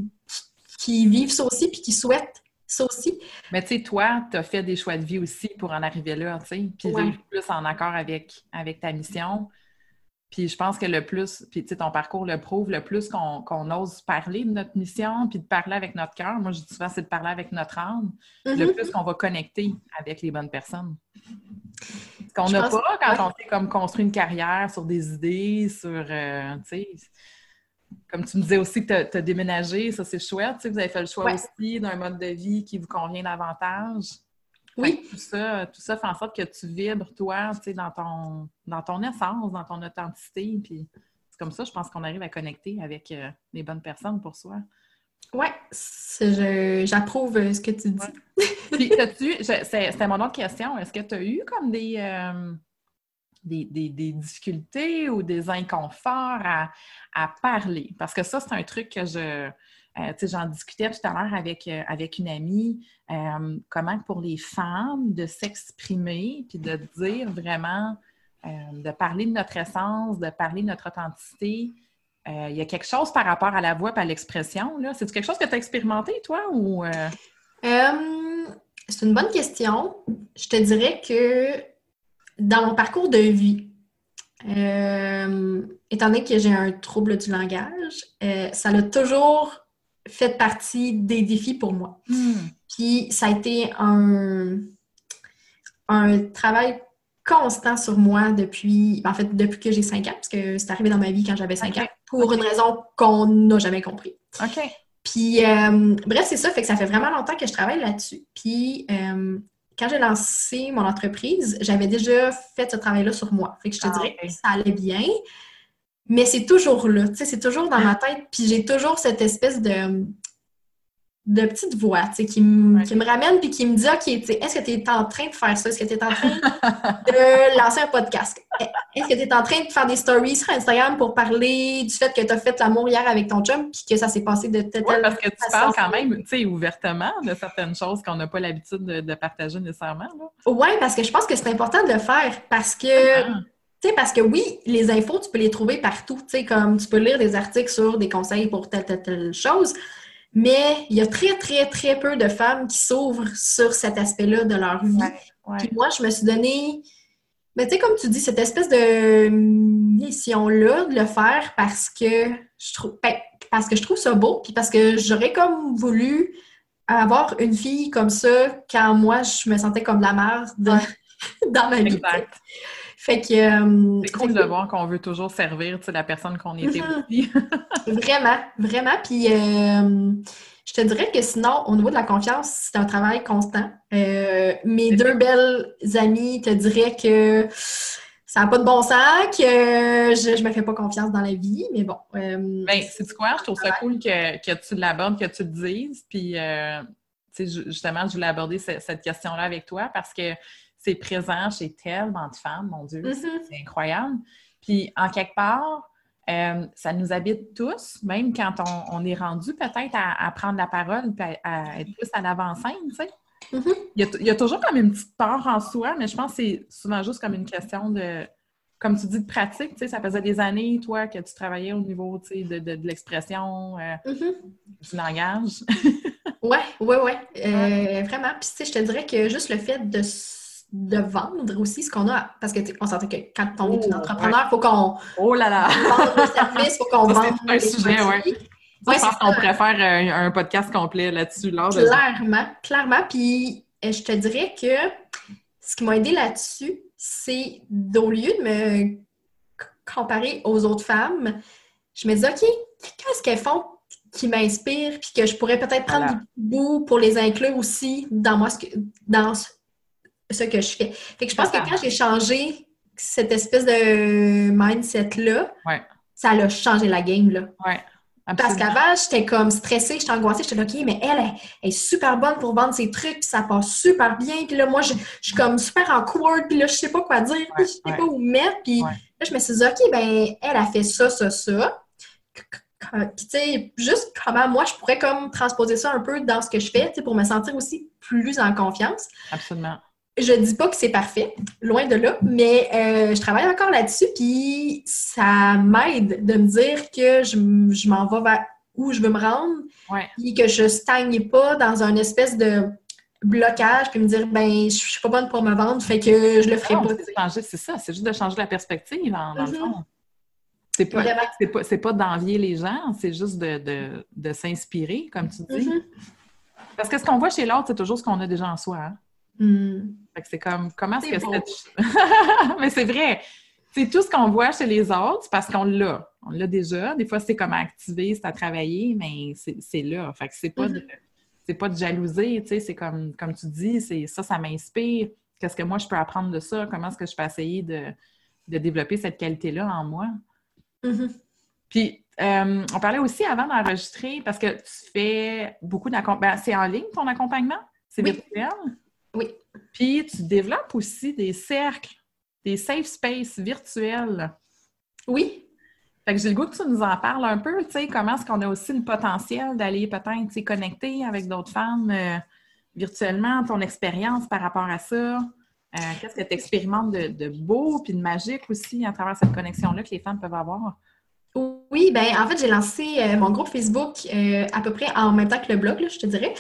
qui vivent ça aussi puis qui souhaitent ça aussi. Mais tu sais, toi, tu as fait des choix de vie aussi pour en arriver là, tu sais, puis vivre plus en accord avec, avec ta mission. Puis je pense que le plus, puis tu sais, ton parcours le prouve, le plus qu'on ose parler de notre mission, puis de parler avec notre cœur, moi je dis souvent c'est de parler avec notre âme, le mm-hmm. plus qu'on va connecter avec les bonnes personnes. Ce qu'on n'a pas quand on s'est comme construit une carrière sur des idées, sur, euh, tu sais, comme tu me disais aussi que tu as, déménagé, ça c'est chouette, tu sais, vous avez fait le choix aussi d'un mode de vie qui vous convient davantage. Oui. Tout ça, tout ça fait en sorte que tu vibres, toi, tu sais, dans ton, dans ton essence, dans ton authenticité. Puis c'est comme ça, je pense qu'on arrive à connecter avec euh, les bonnes personnes pour soi. Oui, j'approuve euh, ce que tu dis. Puis, tu c'était mon autre question, est-ce que tu as eu comme euh, des, difficultés ou des inconforts à, à parler? Parce que ça, c'est un truc que je euh, j'en discutais tout à l'heure avec, euh, avec une amie, euh, comment pour les femmes de s'exprimer, puis de dire vraiment, de parler de notre essence, de parler de notre authenticité. Il y a quelque chose par rapport à la voix et à l'expression. C'est quelque chose que tu as expérimenté, toi, ou... c'est une bonne question. Je te dirais que dans mon parcours de vie, étant donné que j'ai un trouble du langage, ça l'a toujours fait partie des défis pour moi. Hmm. Puis ça a été un, un travail constant sur moi depuis, en fait, depuis que j'ai 5 ans, parce que c'est arrivé dans ma vie quand j'avais 5 ans, pour une raison qu'on n'a jamais compris. OK. Puis, euh, bref, c'est ça, fait que ça fait vraiment longtemps que je travaille là-dessus. Puis, euh, quand j'ai lancé mon entreprise, j'avais déjà fait ce travail-là sur moi. Fait que je te ah, dirais que ça allait bien. Mais c'est toujours là, tu sais, c'est toujours dans ma tête. Puis j'ai toujours cette espèce de, de petite voix, tu sais, qui, me ramène puis qui me dit, OK, est-ce que tu es en train de faire ça? Est-ce que tu es en train de lancer un podcast? Est-ce que tu es en train de faire des stories sur Instagram pour parler du fait que tu as fait l'amour hier avec ton chum puis que ça s'est passé de telle ouais, parce que tu parles quand même, tu sais, ouvertement de certaines choses qu'on n'a pas l'habitude de, partager nécessairement. Oui, parce que je pense que c'est important de le faire parce que... Ah parce que oui, les infos, tu peux les trouver partout. Tu sais, comme tu peux lire des articles sur des conseils pour telle, telle, telle chose. Mais il y a très, très, très peu de femmes qui s'ouvrent sur cet aspect-là de leur vie. Puis moi, je me suis donné, mais tu sais, comme tu dis, cette espèce de mission-là de le faire parce que je trouve, ben, parce que je trouve ça beau, puis parce que j'aurais comme voulu avoir une fille comme ça quand moi, je me sentais comme la mère dans ma vie. Fait que. Euh, c'est cool de voir qu'on veut toujours servir la personne qu'on était mhm. aussi. vraiment, vraiment. Puis euh, je te dirais que sinon, au niveau de la confiance, c'est un travail constant. Euh, mes deux belles amies te diraient que ça n'a pas de bon sens, que je ne me fais pas confiance dans la vie, mais bon. ben, c'est quoi? Je trouve ça cool que, que tu l'abordes, que tu le dises. Puis, justement, je voulais aborder cette question-là avec toi parce que c'est présent chez tellement de femmes, mon Dieu, mm-hmm. c'est incroyable. Puis, en quelque part, euh, ça nous habite tous, même quand on, est rendu peut-être à, prendre la parole et à, être plus à l'avant-scène, tu sais. Mm-hmm. il, y a, toujours comme une petite peur en soi, mais je pense que c'est souvent juste comme une question de, comme tu dis, de pratique. Tu sais, ça faisait des années, toi, que tu travaillais au niveau tu sais, de, de, l'expression, euh, mm-hmm. du langage. oui, oui, oui. Euh, vraiment. Puis, tu sais, je te dirais que juste le fait de de vendre aussi ce qu'on a. Parce que on s'entend que quand on est une Oh, entrepreneur, il faut qu'on Oh là là! vende le service, il faut qu'on vende c'est un les sujet, produits. ouais. Ouais, je pense qu'on pourrait faire un, un podcast complet là-dessus de Clairement, clairement. Puis euh, je te dirais que ce qui m'a aidé là-dessus, c'est d'au lieu de me comparer aux autres femmes, je me dis, OK, qu'est-ce qu'elles font qui m'inspire, puis que je pourrais peut-être prendre Voilà. du bout pour les inclure aussi dans moi, ce que, dans ce ce que je fais. Fait que je pense que quand j'ai changé cette espèce de mindset-là, Ouais. ça a changé la game, là. Ouais, Parce qu'avant, j'étais comme stressée, j'étais angoissée, j'étais là, OK, mais elle, elle, elle est super bonne pour vendre ses trucs, puis ça passe super bien, puis là, moi, je, je suis comme super awkward, puis là, je sais pas quoi dire, puis je sais ouais. pas où mettre, puis Ouais. là, je me suis dit, OK, ben, elle a fait ça, ça, ça. Puis, tu sais, juste comment moi, je pourrais comme transposer ça un peu dans ce que je fais, tu sais, pour me sentir aussi plus en confiance. Absolument. Je dis pas que c'est parfait, loin de là, mais euh, je travaille encore là-dessus, puis ça m'aide de me dire que je, je m'en vais vers où je veux me rendre, Ouais. puis que je stagne pas dans un espèce de blocage, puis me dire, ben, je suis pas bonne pour me vendre, fait que je le ferai Non, pas. c'est ça, c'est juste de changer la perspective, en, dans le Mhm. fond. C'est pas, pas, c'est pas d'envier les gens, c'est juste de, de, de s'inspirer, comme tu dis. Mhm. Parce que ce qu'on voit chez l'autre, c'est toujours ce qu'on a déjà en soi. hein. Hmm. Fait que c'est comme, comment est-ce que cette... Mais c'est vrai! C'est tout ce qu'on voit chez les autres, parce qu'on l'a. On l'a déjà. Des fois, c'est comme à activer, c'est à travailler, mais c'est là. Fait que c'est pas, de, c'est pas de jalouser, tu sais. C'est comme, comme tu dis, c'est ça, ça m'inspire. Qu'est-ce que moi, je peux apprendre de ça? Comment est-ce que je peux essayer de, de développer cette qualité-là en moi? Mhm. Puis, euh, on parlait aussi avant d'enregistrer, parce que tu fais beaucoup d'accompagnement. c'est en ligne ton accompagnement? C'est Oui. virtuel? Oui. Puis, tu développes aussi des cercles, des safe spaces virtuels. Oui. Fait que j'ai le goût que tu nous en parles un peu, tu sais, comment est-ce qu'on a aussi le potentiel d'aller peut-être, connecter avec d'autres femmes euh, virtuellement, ton expérience par rapport à ça? Euh, Qu'est-ce que tu expérimentes de, de beau puis de magique aussi à travers cette connexion-là que les femmes peuvent avoir? Oui, ben en fait, j'ai lancé euh, mon groupe Facebook euh, à peu près en même temps que le blog, là, je te dirais.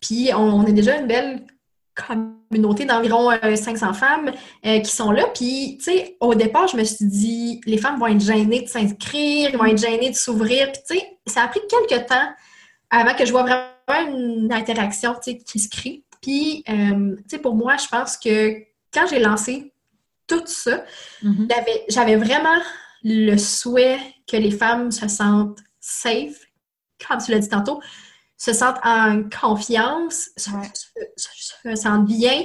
Puis on, on est déjà une belle communauté d'environ euh, 500 femmes euh, qui sont là. Puis, tu sais, au départ, je me suis dit, les femmes vont être gênées de s'inscrire, ils vont être gênées de s'ouvrir. Puis, tu sais, ça a pris quelques temps avant que je vois vraiment une interaction, tu sais, qui se crée. Puis, euh, tu sais, pour moi, je pense que quand j'ai lancé tout ça, Mhm. j'avais, j'avais vraiment le souhait que les femmes se sentent safe, comme tu l'as dit tantôt, se sentent en confiance, se, sentent bien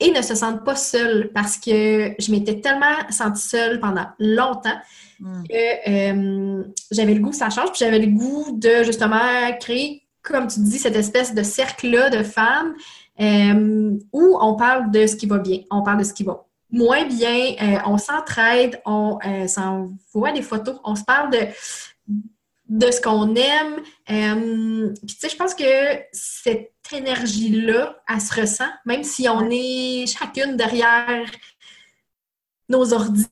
et ne se sentent pas seules parce que je m'étais tellement sentie seule pendant longtemps Mm. que euh, j'avais le goût que ça change, puis j'avais le goût de justement créer, comme tu dis, cette espèce de cercle-là de femmes euh, où on parle de ce qui va bien, on parle de ce qui va moins bien, euh, on s'entraide, on s'envoie des photos, on se parle de, de ce qu'on aime. Euh, puis tu sais, je pense que cette énergie-là, elle se ressent, même si on est chacune derrière nos ordis,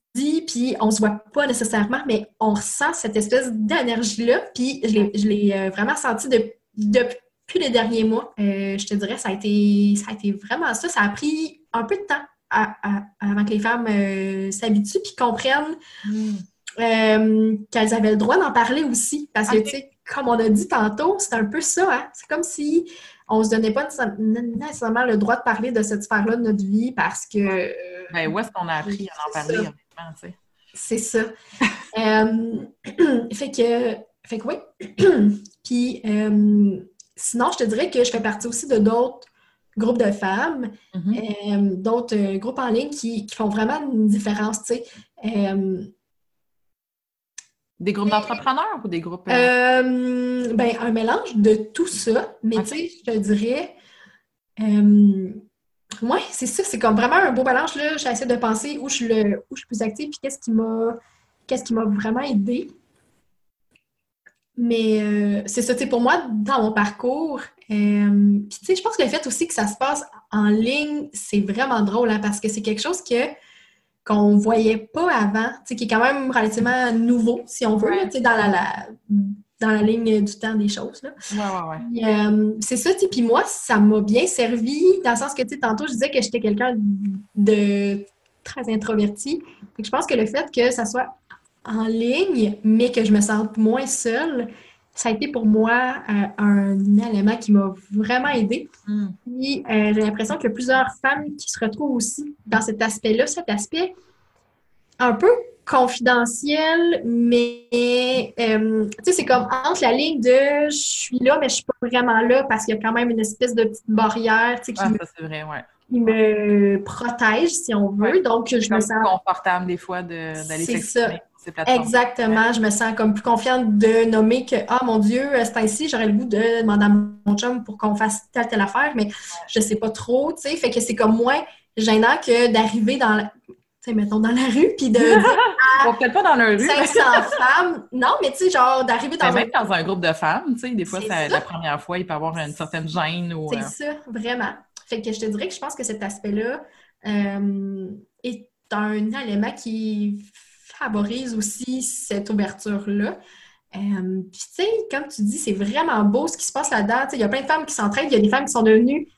puis on se voit pas nécessairement, mais on ressent cette espèce d'énergie-là, puis je l'ai- euh, vraiment senti de- depuis les derniers mois. Euh, je te dirais, ça a, été, ça a été vraiment ça. Ça a pris un peu de temps à- à- avant que les femmes euh, s'habituent puis comprennent Mm. Euh, qu'elles avaient le droit d'en parler aussi. Parce que, Ok. tu sais, comme on a dit tantôt, c'est un peu ça, hein? C'est comme si on se donnait pas nécessairement le droit de parler de cette sphère-là de notre vie parce que euh, Ben, où est-ce qu'on a appris à en parler, ça. honnêtement, tu sais? c'est ça. Euh, fait que, fait que oui. Puis, euh, sinon, je te dirais que je fais partie aussi de d'autres groupes de femmes, Mhm. euh, d'autres groupes en ligne qui, qui font vraiment une différence, tu sais. Des groupes d'entrepreneurs ou des groupes... euh, Euh, ben, un mélange de tout ça, mais tu sais, je te dirais, euh, c'est ça, c'est comme vraiment un beau mélange, là. J'essaie de penser où je suis, le, où je suis plus active, puis qu'est-ce qui m'a, qu'est-ce qui m'a vraiment aidé. Mais euh, c'est ça, tu sais, pour moi, dans mon parcours, euh, puis tu sais, je pense que le fait aussi que ça se passe en ligne, c'est vraiment drôle, hein, parce que c'est quelque chose que qu'on voyait pas avant, qui est quand même relativement nouveau, si on veut, là, sais, dans la, la- dans la ligne du temps des choses. Là. Ouais, ouais, ouais. Euh, c'est ça. Puis moi, ça m'a bien servi dans le sens que, tu tantôt, je disais que j'étais quelqu'un de très introverti. je pense que le fait que ça soit en ligne, mais que je me sente moins seule, ça a été pour moi euh, un élément qui m'a vraiment aidé. Mm. Puis euh, j'ai l'impression qu'il y a plusieurs femmes qui se retrouvent aussi dans cet aspect-là, cet aspect un peu confidentiel, mais euh, tu sais, c'est comme entre la ligne de je suis là, mais je suis pas vraiment là parce qu'il y a quand même une espèce de petite barrière tu sais, qui, Ah, me, ça, c'est vrai, ouais. qui me protège, si on veut. Ouais. Donc, je me sens confortable des fois de- d'aller C'est s'exprimer ces plateformes. Exactement, je me sens comme plus confiante de nommer que ah mon Dieu, c'est ainsi, j'aurais le goût de demander à mon chum pour qu'on fasse telle telle affaire, mais je sais pas trop, tu sais, fait que c'est comme moins gênant que d'arriver dans la, sais, mettons dans la rue puis de dire Bon, peut-être pas dans la rue, 500 femmes, non, mais tu sais genre d'arriver dans mais un même dans un groupe de femmes, tu sais, des fois, C'est ça- ça. la première fois, il peut y avoir une certaine gêne ou... C'est euh, ça, vraiment. Fait que je te dirais que je pense que cet aspect-là euh, est un élément qui favorise aussi cette ouverture-là. Euh, Puis, tu sais, comme tu dis, c'est vraiment beau ce qui se passe là-dedans. Il y a plein de femmes qui s'entraident, il y a des femmes qui sont devenues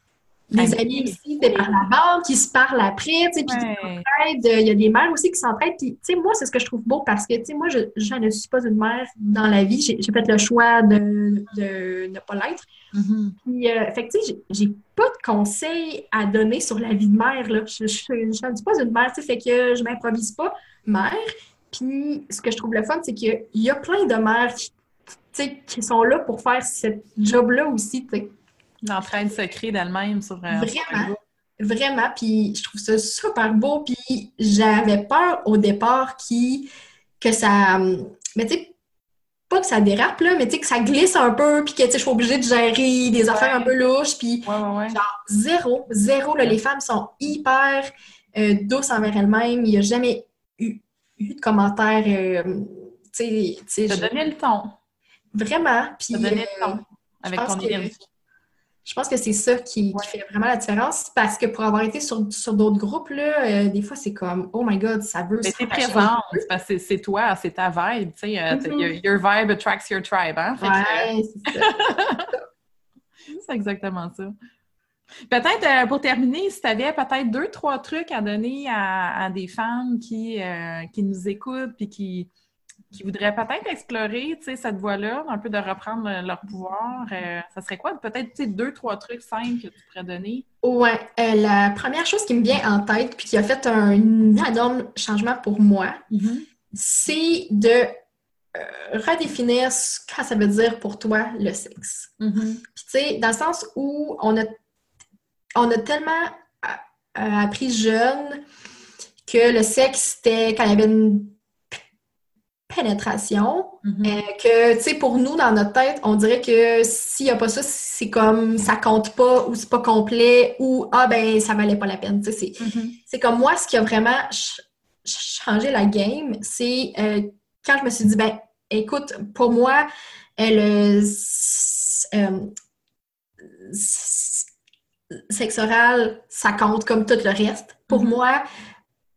des Amies. aussi, des par la bande, qui se parlent après, tu sais, puis qui s'entraident. Il y a des mères aussi qui s'entraident. Puis, tu sais, moi, c'est ce que je trouve beau parce que, tu sais, moi, je, je ne suis pas une mère dans la vie. J'ai fait le choix de, de ne pas l'être. Mhm. Puis, euh, fait tu sais, j'ai- j'ai pas de conseils à donner sur la vie de mère, là. Je, je, je ne suis pas une mère, tu sais, fait que je m'improvise pas mère. Puis, ce que je trouve le fun, c'est qu'il y a- il y a plein de mères qui, qui sont là pour faire ce job-là aussi. L'entraide se crée d'elle-même sur, un Vraiment. Vraiment, puis je trouve ça super beau. Puis j'avais peur au départ qui, que ça. Mais tu sais, pas que ça dérape, là, mais tu sais, que ça glisse un peu, puis que tu sais, je suis obligée de gérer des affaires un peu louches. Puis Ouais, ouais, ouais. zéro, zéro, là, les femmes sont hyper euh, douces envers elles-mêmes. Il n'y a jamais eu, eu de commentaires. euh, tu sais, je- donné le ton. vraiment. Puis, donné euh, le ton avec ton que- énergie. Je pense que c'est ça qui, fait vraiment la différence parce que pour avoir été sur, sur d'autres groupes, là, euh, des fois, c'est comme Oh my God, ça veut Mais parce que c'est- c'est toi, c'est ta vibe, tu sais. euh, Mhm. t'as- your, vibe attracts your tribe, hein? Fait que, Ouais, c'est ça. C'est exactement ça. Peut-être euh, pour terminer, si tu avais peut-être deux, trois trucs à donner à, à des femmes qui, euh, qui nous écoutent puis qui, qui voudraient peut-être explorer cette voie-là, un peu de reprendre leur pouvoir, euh, ça serait quoi? Peut-être deux, trois trucs simples que tu pourrais donner? Euh, la première chose qui me vient en tête puis qui a fait un énorme changement pour moi, c'est de redéfinir ce que ça veut dire pour toi le sexe. Mhm. Puis, tu sais, dans le sens où on a, on a tellement euh, euh, appris jeune que le sexe, c'était quand il y avait une pénétration, Mhm. euh, que, tu sais, pour nous, dans notre tête, on dirait que s'il n'y a pas ça, c'est comme ça compte pas ou c'est pas complet ou ah ben ça valait pas la peine. Tu sais, c'est comme moi, ce qui a vraiment ch- ch- changé la game, c'est euh, quand je me suis dit, ben, écoute, pour moi, le sexe oral, ça compte comme tout le reste. Pour Mhm. moi,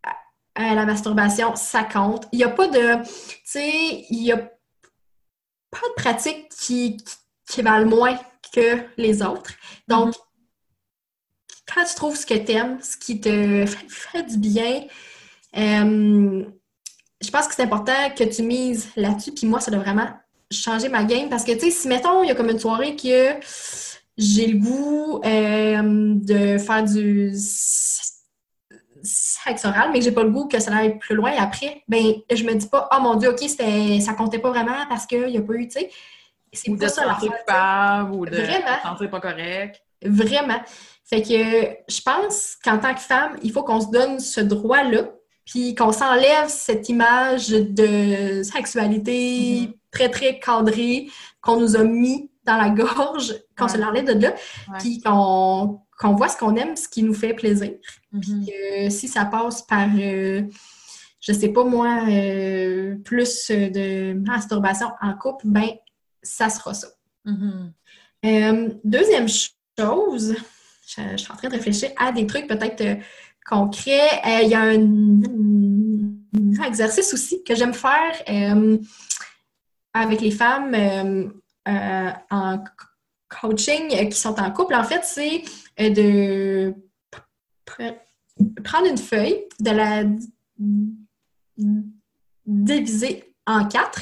euh, la masturbation, ça compte. Il n'y a pas de, tu sais, il n'y a pas de pratiques qui, qui, qui valent moins que les autres. Donc, quand tu trouves ce que tu aimes, ce qui te fait, fait du bien, euh, je pense que c'est important que tu mises là-dessus. Puis moi, ça doit vraiment changer ma game parce que, tu sais, si mettons, il y a comme une soirée que j'ai le goût euh, de faire du sexe oral, mais j'ai pas le goût que ça aille plus loin après, ben je me dis pas, oh mon Dieu, OK, ça comptait pas vraiment parce qu'il n'y a pas eu, tu sais. C'est pas ça l'affaire, coupable ou de Vraiment. se sentir pas correct. Vraiment. Fait que je pense qu'en tant que femme, il faut qu'on se donne ce droit-là, puis qu'on s'enlève cette image de sexualité Mhm. très, très cadrée qu'on nous a mis dans la gorge, qu'on Ouais. se l'enlève de là, puis qu'on voit ce qu'on aime, ce qui nous fait plaisir. Mhm. Que si ça passe par, euh, je sais pas moi, euh, plus de masturbation en couple, ben ça sera ça. Mhm. Euh, deuxième chose, je, je suis en train de réfléchir à des trucs peut-être euh, concrets. Euh, Il y a un, un exercice aussi que j'aime faire. euh, avec les femmes en coaching qui sont en couple, en fait, c'est de prendre une feuille, de la diviser en quatre.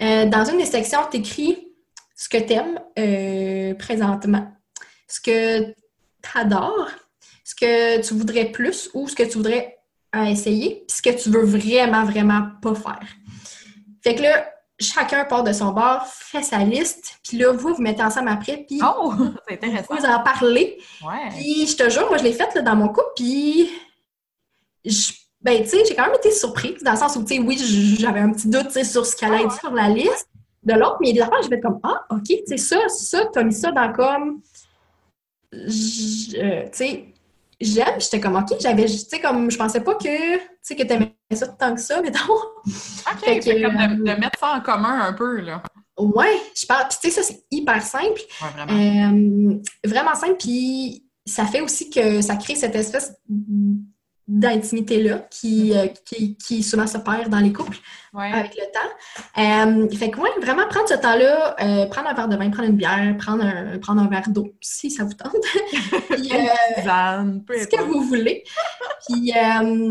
dans une des sections, tu écris ce que tu aimes présentement, ce que tu adores, ce que tu voudrais plus ou ce que tu voudrais essayer, puis ce que tu veux vraiment, vraiment pas faire. Fait que là, chacun part de son bord, fait sa liste, puis là, vous, vous mettez ensemble après, puis oh, vous en parlez. Ouais. Puis je te jure, moi, je l'ai faite dans mon couple, puis ben, tu sais, j'ai quand même été surprise, dans le sens où, tu sais, oui, j'avais un petit doute, sur ce qu'elle allait ah, sur la liste de l'autre, mais des affaires, je vais comme, ah, OK, tu sais, ça, ça, t'as mis ça dans comme, euh, tu sais, j'aime, j'étais comme, OK, j'avais, tu sais, comme, je pensais pas que, tu sais, que t'aimais ça tant que ça, mettons. OK, c'est comme de, mettre ça en commun un peu, là. Ouais, je parle, puis tu sais, ça, c'est hyper simple. Ouais, vraiment. Euh, vraiment simple, puis ça fait aussi que ça crée cette espèce d'intimité-là qui, euh, qui, qui, souvent se perd dans les couples avec le temps. Euh, fait que, ouais, vraiment prendre ce temps-là, euh, prendre un verre de vin, prendre une bière, prendre un, prendre un verre d'eau, si ça vous tente. puis, ce que vous voulez. puis,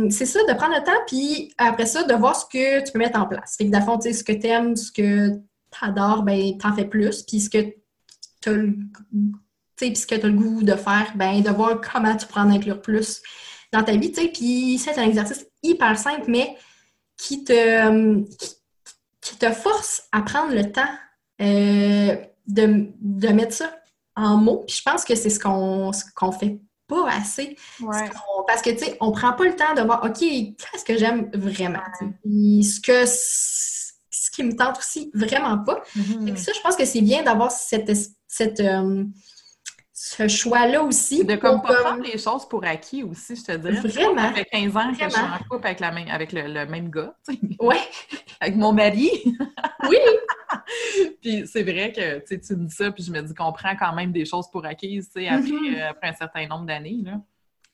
c'est ça, de prendre le temps, puis après ça, de voir ce que tu peux mettre en place. Fait que, tu sais, ce que tu aimes, ce que tu adores, ben, t'en fais plus, puis ce que tu as le puis ce que tu as le goût de faire, ben, de voir comment tu peux en inclure plus dans ta vie, tu sais. Puis c'est un exercice hyper simple, mais qui te, qui, te force à prendre le temps euh, de, mettre ça en mots. Puis je pense que c'est ce qu'on qu'on fait pas assez. parce que, tu sais, on prend pas le temps de voir, OK, qu'est-ce que j'aime vraiment? ce que ce qui me tente aussi vraiment pas. Mm-hmm. ça, je pense que c'est bien d'avoir cette, cette, euh, ce choix-là aussi. De comme pas prendre les choses pour acquis aussi, je te dirais. Vraiment. Ça fait 15 ans que je suis en couple avec, la même, avec le, même gars. Oui. avec mon mari. oui. puis c'est vrai que tu me dis ça, puis je me dis qu'on prend quand même des choses pour acquises après, mm-hmm. euh, après un certain nombre d'années.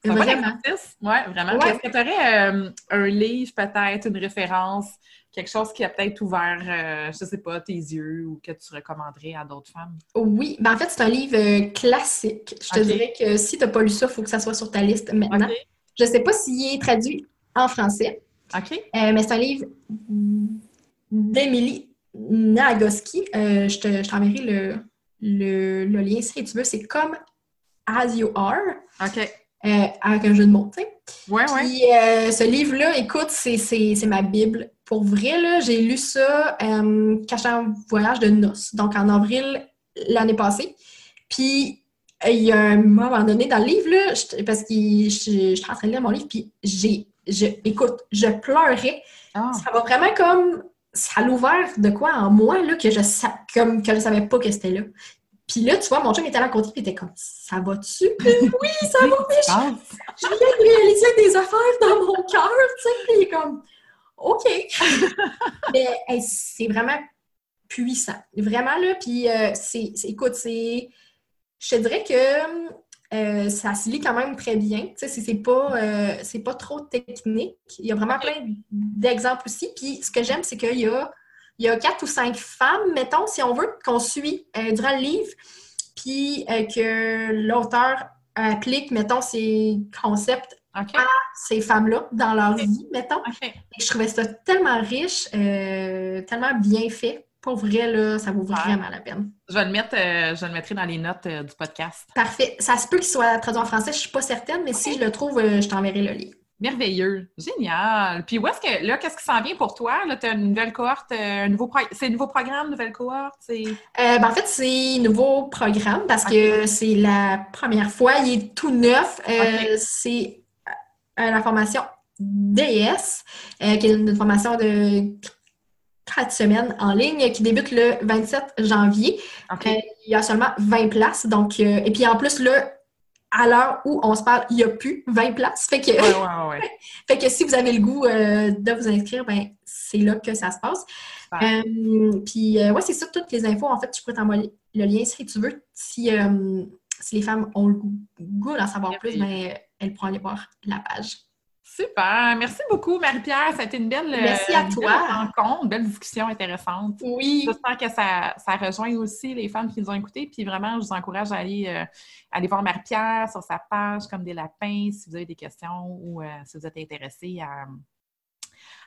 C'est un bon exercice. Oui, vraiment. Est-ce que tu aurais euh, un livre, peut-être, une référence quelque chose qui a peut-être ouvert, euh, je sais pas, tes yeux ou que tu recommanderais à d'autres femmes? Oui, ben en fait, c'est un livre euh, classique. Je te dirais que si tu n'as pas lu ça, il faut que ça soit sur ta liste maintenant. Je ne sais pas s'il est traduit en français. OK. Euh, mais c'est un livre d'Émilie Nagoski. je t'enverrai le, le, le, lien si tu veux. C'est comme As You Are. OK. avec un jeu de mots, tu sais. Ouais, Puis, ce livre-là, écoute, c'est ma Bible pour vrai, là, j'ai lu ça euh, quand j'étais en voyage de noces, donc en avril l'année passée. Puis, il y a un moment donné dans le livre, là, parce que j'étais en train de lire mon livre, puis j'ai, je, écoute, je pleurais. Ah. Ça va vraiment comme, ça a ouvert de quoi en moi, là, que je, comme, que je savais pas que c'était là. Puis là, tu vois, mon chum était là à côté, puis il était comme, ça va-tu? oui, ça va, mais je, viens de réaliser des affaires dans mon cœur, tu sais, puis il est comme, OK! Mais c'est vraiment puissant. Vraiment, là. Puis, euh, c'est, écoute, c'est. Je te dirais que euh, ça se lit quand même très bien. Tu sais, c'est pas, euh, pas trop technique. Il y a vraiment plein d'exemples aussi. Puis, ce que j'aime, c'est qu'il y a, il y a quatre ou cinq femmes, mettons, si on veut, qu'on suit durant le livre. Puis, que l'auteur applique, mettons, ses concepts à ces femmes-là dans leur vie, mettons. je trouvais ça tellement riche, euh, tellement bien fait. Pour vrai, là, ça vaut vraiment la peine. Je vais le mettre, euh, je le mettrai dans les notes euh, du podcast. Parfait. Ça se peut qu'il soit traduit en français, je suis pas certaine, mais si je le trouve, je t'enverrai le lien. Merveilleux. Génial. Puis où est-ce que là, qu'est-ce qui s'en vient pour toi? Tu as une nouvelle cohorte, un nouveau c'est un nouveau programme, nouvelle cohorte? Ben, en fait, c'est un nouveau programme parce que c'est la première fois. Il est tout neuf. C'est la formation DS, euh, qui est une formation de quatre semaines en ligne qui débute le 27 janvier. Euh, il y a seulement 20 places. Donc, euh, et puis en plus, là, à l'heure où on se parle, il n'y a plus 20 places. Fait que, fait que si vous avez le goût de vous inscrire, ben, c'est là que ça se passe. puis, ouais, c'est ça, toutes les infos. En fait, je pourrais t'envoyer le lien si tu veux. Si, si les femmes ont le goût d'en savoir plus, ben, elles pourront aller voir la page. Super. Merci beaucoup, Marie-Pierre. Ça a été une belle, Merci à une toi. belle rencontre, une belle discussion intéressante. Oui. J'espère que ça, ça rejoint aussi les femmes qui nous ont écoutés. Puis vraiment, je vous encourage à aller, euh, aller voir Marie-Pierre sur sa page comme des lapins si vous avez des questions ou euh, si vous êtes intéressé à,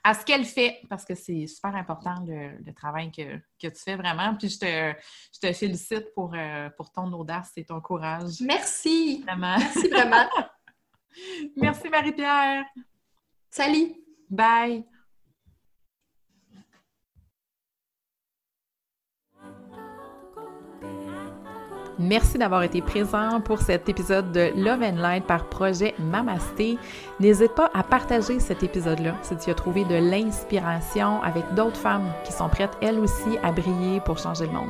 à ce qu'elle fait, parce que c'est super important le, le travail que, que tu fais vraiment. Puis je te, je te félicite pour, euh, pour ton audace et ton courage. Merci. Vraiment. Merci vraiment. Merci Marie-Pierre. Salut. Bye. Merci d'avoir été présent pour cet épisode de Love and Light par projet Mamasté. N'hésite pas à partager cet épisode-là si tu as trouvé de l'inspiration avec d'autres femmes qui sont prêtes elles aussi à briller pour changer le monde.